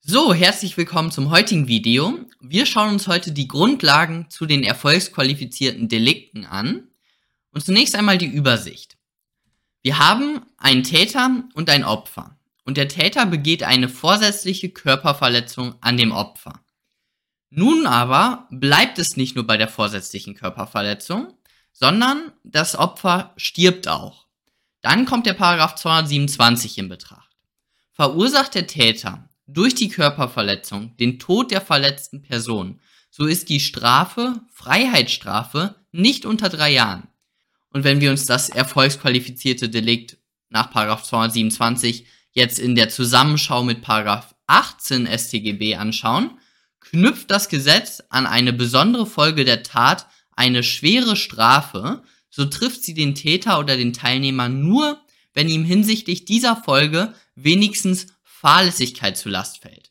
So, herzlich willkommen zum heutigen Video. Wir schauen uns heute die Grundlagen zu den erfolgsqualifizierten Delikten an. Und zunächst einmal die Übersicht. Wir haben einen Täter und ein Opfer. Und der Täter begeht eine vorsätzliche Körperverletzung an dem Opfer. Nun aber bleibt es nicht nur bei der vorsätzlichen Körperverletzung, sondern das Opfer stirbt auch. Dann kommt der Paragraph 227 in Betracht. Verursacht der Täter durch die Körperverletzung den Tod der verletzten Person, so ist die Strafe Freiheitsstrafe nicht unter drei Jahren. Und wenn wir uns das erfolgsqualifizierte Delikt nach 227 jetzt in der Zusammenschau mit 18 StGB anschauen, knüpft das Gesetz an eine besondere Folge der Tat eine schwere Strafe, so trifft sie den Täter oder den Teilnehmer nur, wenn ihm hinsichtlich dieser Folge wenigstens Fahrlässigkeit zu Last fällt.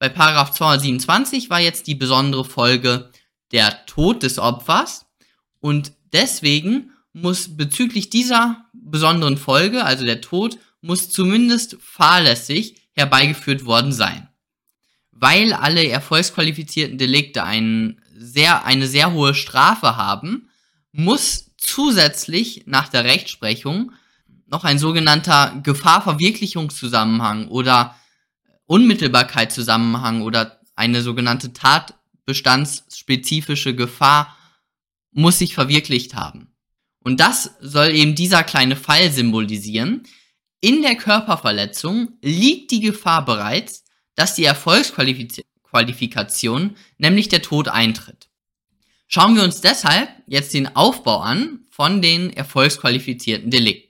Bei Paragraph 227 war jetzt die besondere Folge der Tod des Opfers und deswegen muss bezüglich dieser besonderen Folge, also der Tod, muss zumindest fahrlässig herbeigeführt worden sein. Weil alle erfolgsqualifizierten Delikte einen sehr, eine sehr hohe Strafe haben, muss zusätzlich nach der Rechtsprechung noch ein sogenannter Gefahrverwirklichungszusammenhang oder Unmittelbarkeitszusammenhang oder eine sogenannte tatbestandsspezifische Gefahr muss sich verwirklicht haben. Und das soll eben dieser kleine Fall symbolisieren. In der Körperverletzung liegt die Gefahr bereits, dass die Erfolgsqualifikation, nämlich der Tod eintritt. Schauen wir uns deshalb jetzt den Aufbau an von den erfolgsqualifizierten Delikten.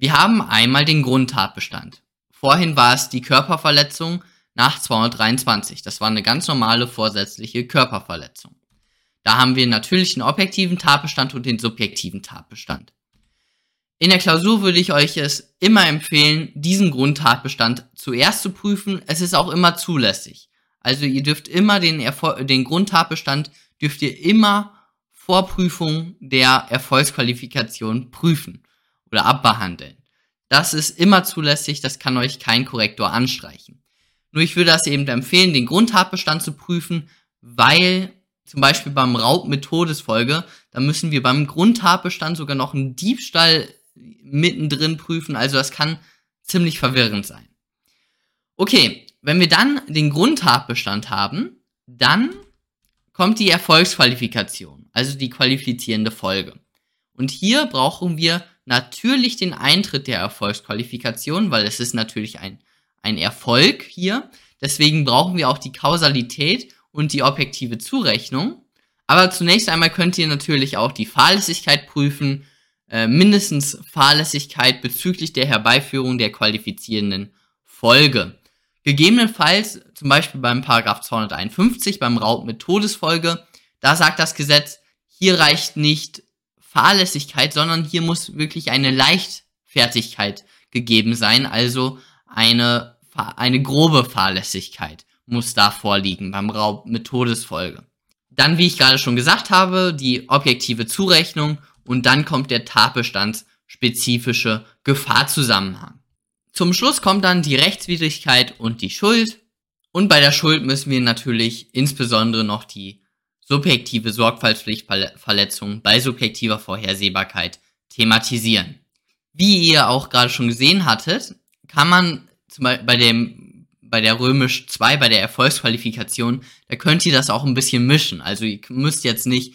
Wir haben einmal den Grundtatbestand. Vorhin war es die Körperverletzung nach 223. Das war eine ganz normale vorsätzliche Körperverletzung. Da haben wir natürlich den objektiven Tatbestand und den subjektiven Tatbestand. In der Klausur würde ich euch es immer empfehlen, diesen Grundtatbestand zuerst zu prüfen. Es ist auch immer zulässig. Also ihr dürft immer den, Erfol den Grundtatbestand dürft ihr immer vor Prüfung der Erfolgsqualifikation prüfen oder abbehandeln. Das ist immer zulässig, das kann euch kein Korrektor anstreichen. Nur ich würde das eben empfehlen, den Grundtatbestand zu prüfen, weil zum Beispiel beim Raub mit Todesfolge, da müssen wir beim Grundtatbestand sogar noch einen Diebstahl mittendrin prüfen, also das kann ziemlich verwirrend sein. Okay, wenn wir dann den Grundtatbestand haben, dann kommt die Erfolgsqualifikation, also die qualifizierende Folge. Und hier brauchen wir natürlich den Eintritt der Erfolgsqualifikation, weil es ist natürlich ein, ein Erfolg hier. Deswegen brauchen wir auch die Kausalität und die objektive Zurechnung. Aber zunächst einmal könnt ihr natürlich auch die Fahrlässigkeit prüfen, äh, mindestens Fahrlässigkeit bezüglich der Herbeiführung der qualifizierenden Folge. Gegebenenfalls, zum Beispiel beim Paragraph 251, beim Raub mit Todesfolge, da sagt das Gesetz, hier reicht nicht Fahrlässigkeit, sondern hier muss wirklich eine Leichtfertigkeit gegeben sein, also eine, eine grobe Fahrlässigkeit muss da vorliegen beim Raub mit Todesfolge. Dann, wie ich gerade schon gesagt habe, die objektive Zurechnung und dann kommt der tatbestandsspezifische Gefahrzusammenhang. Zum Schluss kommt dann die Rechtswidrigkeit und die Schuld. Und bei der Schuld müssen wir natürlich insbesondere noch die subjektive Sorgfaltspflichtverletzung bei subjektiver Vorhersehbarkeit thematisieren. Wie ihr auch gerade schon gesehen hattet, kann man zum Beispiel bei dem bei der Römisch 2, bei der Erfolgsqualifikation, da könnt ihr das auch ein bisschen mischen. Also ihr müsst jetzt nicht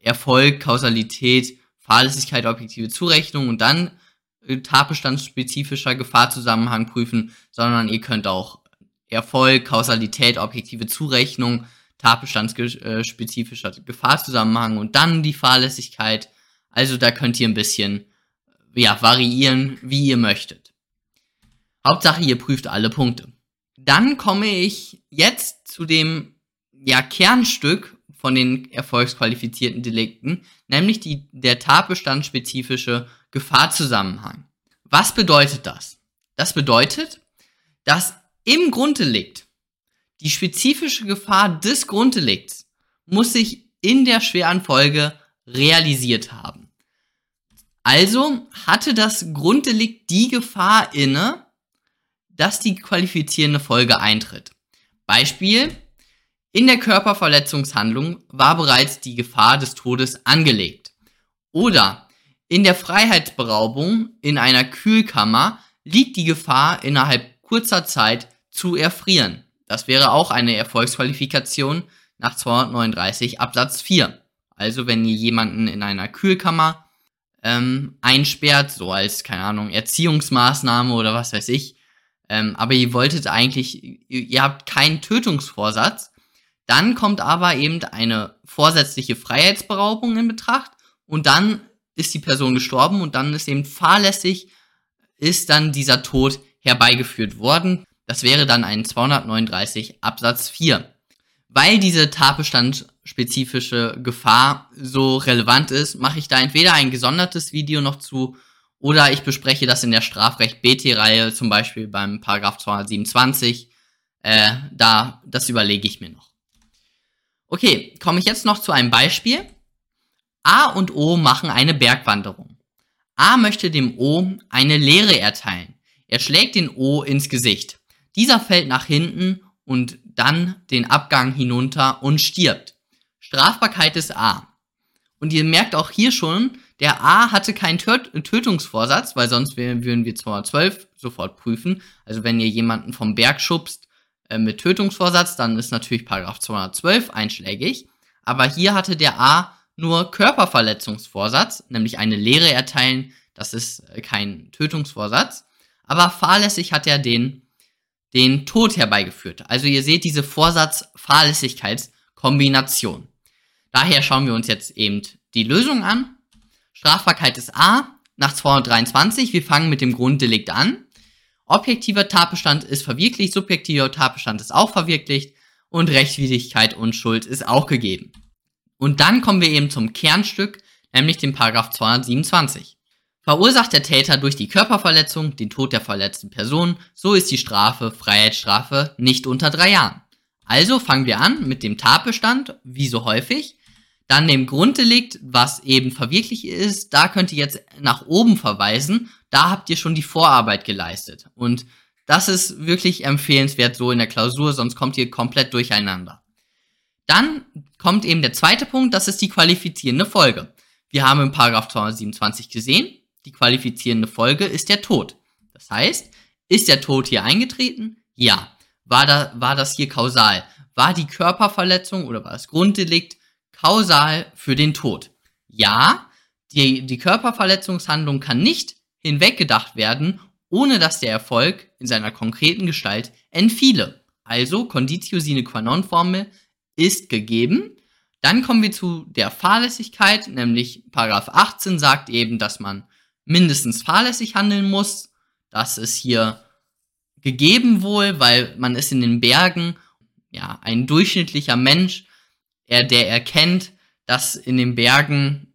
Erfolg, Kausalität, Fahrlässigkeit, objektive Zurechnung und dann tatbestandsspezifischer Gefahrzusammenhang prüfen, sondern ihr könnt auch Erfolg, Kausalität, objektive Zurechnung tatbestandsspezifischer Gefahrzusammenhang und dann die Fahrlässigkeit. Also da könnt ihr ein bisschen ja, variieren, wie ihr möchtet. Hauptsache, ihr prüft alle Punkte. Dann komme ich jetzt zu dem ja, Kernstück von den erfolgsqualifizierten Delikten, nämlich die, der tatbestandspezifische Gefahrzusammenhang. Was bedeutet das? Das bedeutet, dass im Grunddelikt die spezifische Gefahr des Grunddelikts muss sich in der schweren Folge realisiert haben. Also hatte das Grunddelikt die Gefahr inne, dass die qualifizierende Folge eintritt. Beispiel, in der Körperverletzungshandlung war bereits die Gefahr des Todes angelegt. Oder in der Freiheitsberaubung in einer Kühlkammer liegt die Gefahr innerhalb kurzer Zeit zu erfrieren. Das wäre auch eine Erfolgsqualifikation nach 239 Absatz 4. Also wenn ihr jemanden in einer Kühlkammer ähm, einsperrt, so als, keine Ahnung, Erziehungsmaßnahme oder was weiß ich, ähm, aber ihr wolltet eigentlich, ihr, ihr habt keinen Tötungsvorsatz, dann kommt aber eben eine vorsätzliche Freiheitsberaubung in Betracht und dann ist die Person gestorben und dann ist eben fahrlässig, ist dann dieser Tod herbeigeführt worden. Das wäre dann ein 239 Absatz 4. Weil diese tatbestandspezifische Gefahr so relevant ist, mache ich da entweder ein gesondertes Video noch zu oder ich bespreche das in der Strafrecht BT-Reihe, zum Beispiel beim Paragraph 227. Äh, da, das überlege ich mir noch. Okay, komme ich jetzt noch zu einem Beispiel. A und O machen eine Bergwanderung. A möchte dem O eine Lehre erteilen. Er schlägt den O ins Gesicht. Dieser fällt nach hinten und dann den Abgang hinunter und stirbt. Strafbarkeit ist A. Und ihr merkt auch hier schon, der A hatte keinen Tötungsvorsatz, weil sonst würden wir 212 sofort prüfen. Also wenn ihr jemanden vom Berg schubst äh, mit Tötungsvorsatz, dann ist natürlich Paragraph 212 einschlägig. Aber hier hatte der A nur Körperverletzungsvorsatz, nämlich eine Lehre erteilen. Das ist äh, kein Tötungsvorsatz. Aber fahrlässig hat er den den Tod herbeigeführt. Also ihr seht diese Vorsatz-Fahrlässigkeitskombination. Daher schauen wir uns jetzt eben die Lösung an. Strafbarkeit ist A nach 223. Wir fangen mit dem Grunddelikt an. Objektiver Tatbestand ist verwirklicht, subjektiver Tatbestand ist auch verwirklicht und Rechtswidrigkeit und Schuld ist auch gegeben. Und dann kommen wir eben zum Kernstück, nämlich dem Paragraph 227. Verursacht der Täter durch die Körperverletzung den Tod der verletzten Person, so ist die Strafe Freiheitsstrafe nicht unter drei Jahren. Also fangen wir an mit dem Tatbestand, wie so häufig, dann dem Grunddelikt, was eben verwirklicht ist, da könnt ihr jetzt nach oben verweisen, da habt ihr schon die Vorarbeit geleistet. Und das ist wirklich empfehlenswert so in der Klausur, sonst kommt ihr komplett durcheinander. Dann kommt eben der zweite Punkt, das ist die qualifizierende Folge. Wir haben im Paragraph 227 gesehen, die qualifizierende Folge ist der Tod. Das heißt, ist der Tod hier eingetreten? Ja. War, da, war das hier kausal? War die Körperverletzung oder war das Grunddelikt kausal für den Tod? Ja. Die, die Körperverletzungshandlung kann nicht hinweggedacht werden, ohne dass der Erfolg in seiner konkreten Gestalt entfiele. Also, Conditio sine qua non Formel ist gegeben. Dann kommen wir zu der Fahrlässigkeit, nämlich Paragraph 18 sagt eben, dass man mindestens fahrlässig handeln muss. Das ist hier gegeben wohl, weil man ist in den Bergen, ja, ein durchschnittlicher Mensch, er, der erkennt, dass in den Bergen,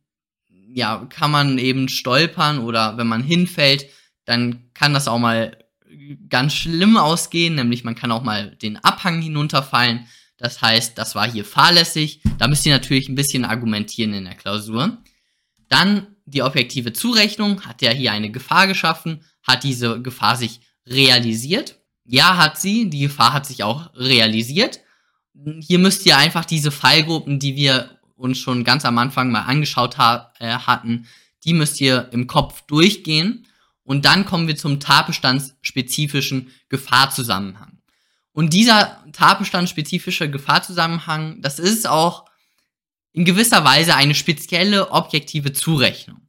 ja, kann man eben stolpern oder wenn man hinfällt, dann kann das auch mal ganz schlimm ausgehen, nämlich man kann auch mal den Abhang hinunterfallen. Das heißt, das war hier fahrlässig. Da müsst ihr natürlich ein bisschen argumentieren in der Klausur. Dann die objektive Zurechnung hat ja hier eine Gefahr geschaffen. Hat diese Gefahr sich realisiert? Ja, hat sie. Die Gefahr hat sich auch realisiert. Hier müsst ihr einfach diese Fallgruppen, die wir uns schon ganz am Anfang mal angeschaut ha äh, hatten, die müsst ihr im Kopf durchgehen. Und dann kommen wir zum tatbestandsspezifischen Gefahrzusammenhang. Und dieser tatbestandsspezifische Gefahrzusammenhang, das ist auch in gewisser Weise eine spezielle objektive Zurechnung.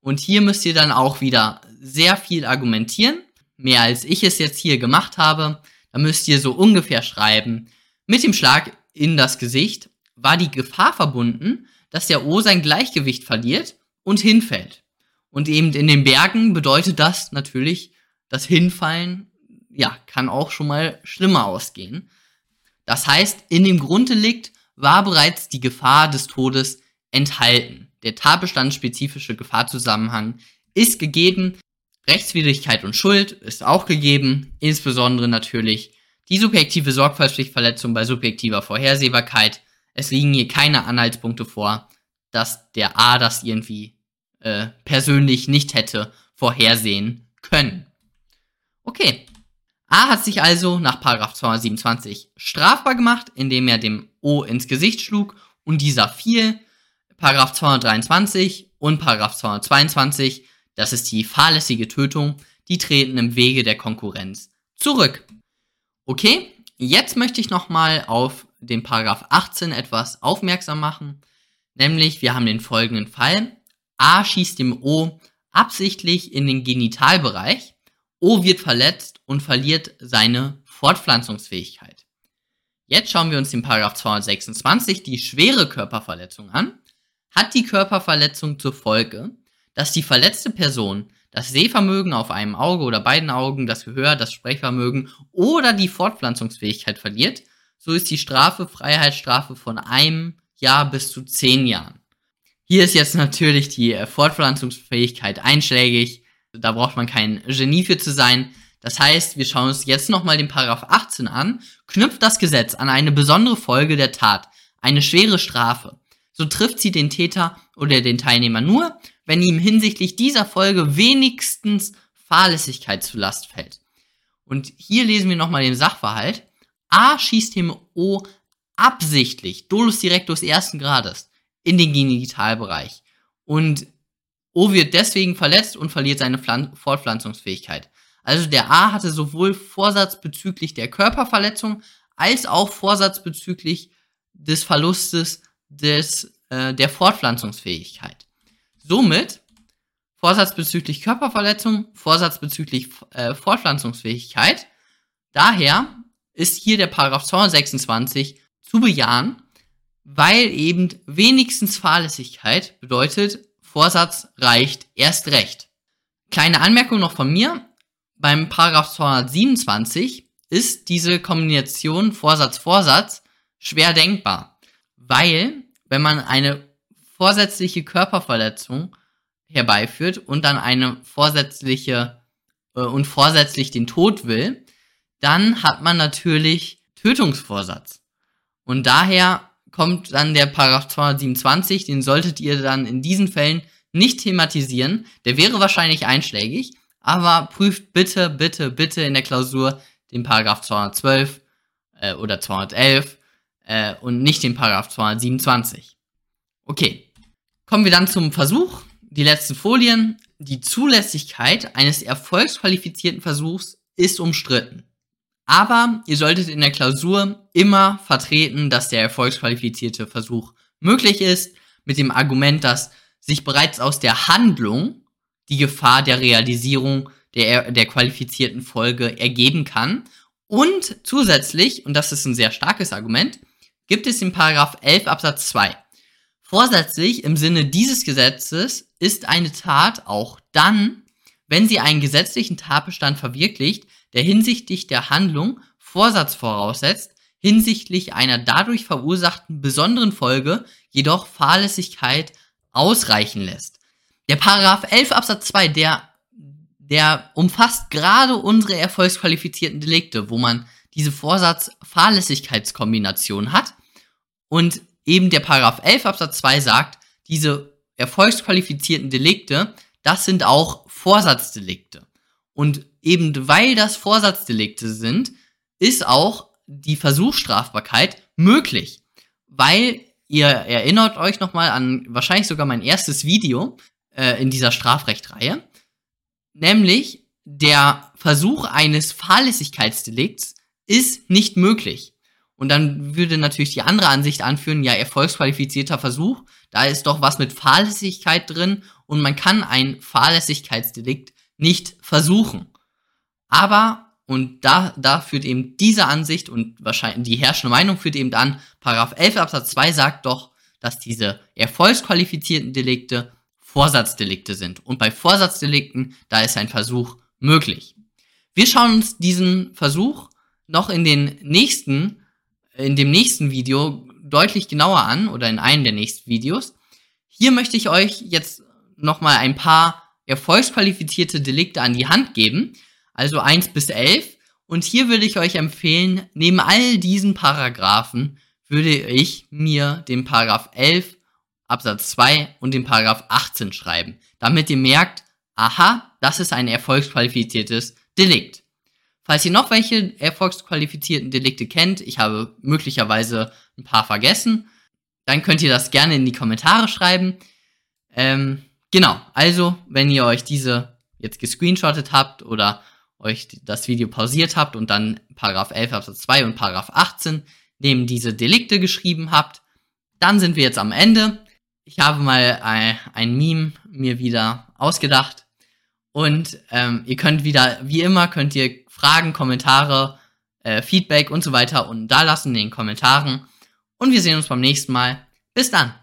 Und hier müsst ihr dann auch wieder sehr viel argumentieren, mehr als ich es jetzt hier gemacht habe. Da müsst ihr so ungefähr schreiben, mit dem Schlag in das Gesicht war die Gefahr verbunden, dass der O sein Gleichgewicht verliert und hinfällt. Und eben in den Bergen bedeutet das natürlich, das Hinfallen, ja, kann auch schon mal schlimmer ausgehen. Das heißt, in dem Grunddelikt war bereits die Gefahr des Todes enthalten. Der tatbestandsspezifische Gefahrzusammenhang ist gegeben. Rechtswidrigkeit und Schuld ist auch gegeben. Insbesondere natürlich die subjektive Sorgfaltspflichtverletzung bei subjektiver Vorhersehbarkeit. Es liegen hier keine Anhaltspunkte vor, dass der A das irgendwie äh, persönlich nicht hätte vorhersehen können. Okay. A hat sich also nach 227 strafbar gemacht, indem er dem O ins Gesicht schlug und dieser fiel. 223 und 222, das ist die fahrlässige Tötung, die treten im Wege der Konkurrenz zurück. Okay, jetzt möchte ich nochmal auf den Paragraph 18 etwas aufmerksam machen. Nämlich, wir haben den folgenden Fall. A schießt dem O absichtlich in den Genitalbereich. O wird verletzt und verliert seine Fortpflanzungsfähigkeit. Jetzt schauen wir uns den Paragraph 226, die schwere Körperverletzung an. Hat die Körperverletzung zur Folge, dass die verletzte Person das Sehvermögen auf einem Auge oder beiden Augen, das Gehör, das Sprechvermögen oder die Fortpflanzungsfähigkeit verliert, so ist die Strafe Freiheitsstrafe von einem Jahr bis zu zehn Jahren. Hier ist jetzt natürlich die Fortpflanzungsfähigkeit einschlägig. Da braucht man kein Genie für zu sein. Das heißt, wir schauen uns jetzt nochmal den Paragraph 18 an. Knüpft das Gesetz an eine besondere Folge der Tat, eine schwere Strafe, so trifft sie den Täter oder den Teilnehmer nur, wenn ihm hinsichtlich dieser Folge wenigstens Fahrlässigkeit zu Last fällt. Und hier lesen wir nochmal den Sachverhalt. A schießt dem O absichtlich, dolus directus ersten Grades, in den Genitalbereich. Und O wird deswegen verletzt und verliert seine Pflan Fortpflanzungsfähigkeit. Also der A hatte sowohl Vorsatz bezüglich der Körperverletzung als auch Vorsatz bezüglich des Verlustes des, äh, der Fortpflanzungsfähigkeit. Somit Vorsatz bezüglich Körperverletzung, Vorsatz bezüglich äh, Fortpflanzungsfähigkeit. Daher ist hier der Paragraph 226 zu bejahen, weil eben wenigstens Fahrlässigkeit bedeutet, Vorsatz reicht erst recht. Kleine Anmerkung noch von mir. Beim Paragraph 227 ist diese Kombination Vorsatz-Vorsatz schwer denkbar, weil wenn man eine vorsätzliche Körperverletzung herbeiführt und dann eine vorsätzliche äh, und vorsätzlich den Tod will, dann hat man natürlich Tötungsvorsatz. Und daher kommt dann der Paragraph 227, den solltet ihr dann in diesen Fällen nicht thematisieren. Der wäre wahrscheinlich einschlägig, aber prüft bitte, bitte, bitte in der Klausur den Paragraph 212 äh, oder 211 äh, und nicht den Paragraph 227. Okay, kommen wir dann zum Versuch. Die letzten Folien. Die Zulässigkeit eines erfolgsqualifizierten Versuchs ist umstritten. Aber ihr solltet in der Klausur immer vertreten, dass der erfolgsqualifizierte Versuch möglich ist, mit dem Argument, dass sich bereits aus der Handlung die Gefahr der Realisierung der, der qualifizierten Folge ergeben kann. Und zusätzlich, und das ist ein sehr starkes Argument, gibt es den Paragraph 11 Absatz 2. Vorsätzlich im Sinne dieses Gesetzes ist eine Tat auch dann, wenn sie einen gesetzlichen Tatbestand verwirklicht, der hinsichtlich der Handlung Vorsatz voraussetzt, hinsichtlich einer dadurch verursachten besonderen Folge jedoch Fahrlässigkeit ausreichen lässt. Der Paragraph 11 Absatz 2, der, der umfasst gerade unsere erfolgsqualifizierten Delikte, wo man diese Vorsatz-Fahrlässigkeitskombination hat. Und eben der Paragraph 11 Absatz 2 sagt, diese erfolgsqualifizierten Delikte, das sind auch Vorsatzdelikte. Und eben weil das Vorsatzdelikte sind, ist auch die Versuchsstrafbarkeit möglich. Weil ihr erinnert euch nochmal an wahrscheinlich sogar mein erstes Video äh, in dieser Strafrechtreihe. Nämlich der Versuch eines Fahrlässigkeitsdelikts ist nicht möglich. Und dann würde natürlich die andere Ansicht anführen, ja, erfolgsqualifizierter Versuch, da ist doch was mit Fahrlässigkeit drin und man kann ein Fahrlässigkeitsdelikt nicht versuchen. Aber, und da, da führt eben diese Ansicht und wahrscheinlich die herrschende Meinung führt eben an, Paragraph 11 Absatz 2 sagt doch, dass diese erfolgsqualifizierten Delikte Vorsatzdelikte sind. Und bei Vorsatzdelikten, da ist ein Versuch möglich. Wir schauen uns diesen Versuch noch in den nächsten, in dem nächsten Video deutlich genauer an oder in einem der nächsten Videos. Hier möchte ich euch jetzt nochmal ein paar erfolgsqualifizierte Delikte an die Hand geben, also 1 bis 11. Und hier würde ich euch empfehlen, neben all diesen Paragraphen würde ich mir den Paragraph 11 Absatz 2 und den Paragraph 18 schreiben, damit ihr merkt, aha, das ist ein erfolgsqualifiziertes Delikt. Falls ihr noch welche erfolgsqualifizierten Delikte kennt, ich habe möglicherweise ein paar vergessen, dann könnt ihr das gerne in die Kommentare schreiben. Ähm, genau, also wenn ihr euch diese jetzt gescreenshottet habt oder euch das Video pausiert habt und dann Paragraph 11 Absatz 2 und Paragraph 18 neben diese Delikte geschrieben habt, dann sind wir jetzt am Ende. Ich habe mal ein, Meme mir wieder ausgedacht und ähm, ihr könnt wieder, wie immer, könnt ihr Fragen, Kommentare, äh, Feedback und so weiter unten da lassen in den Kommentaren. Und wir sehen uns beim nächsten Mal. Bis dann!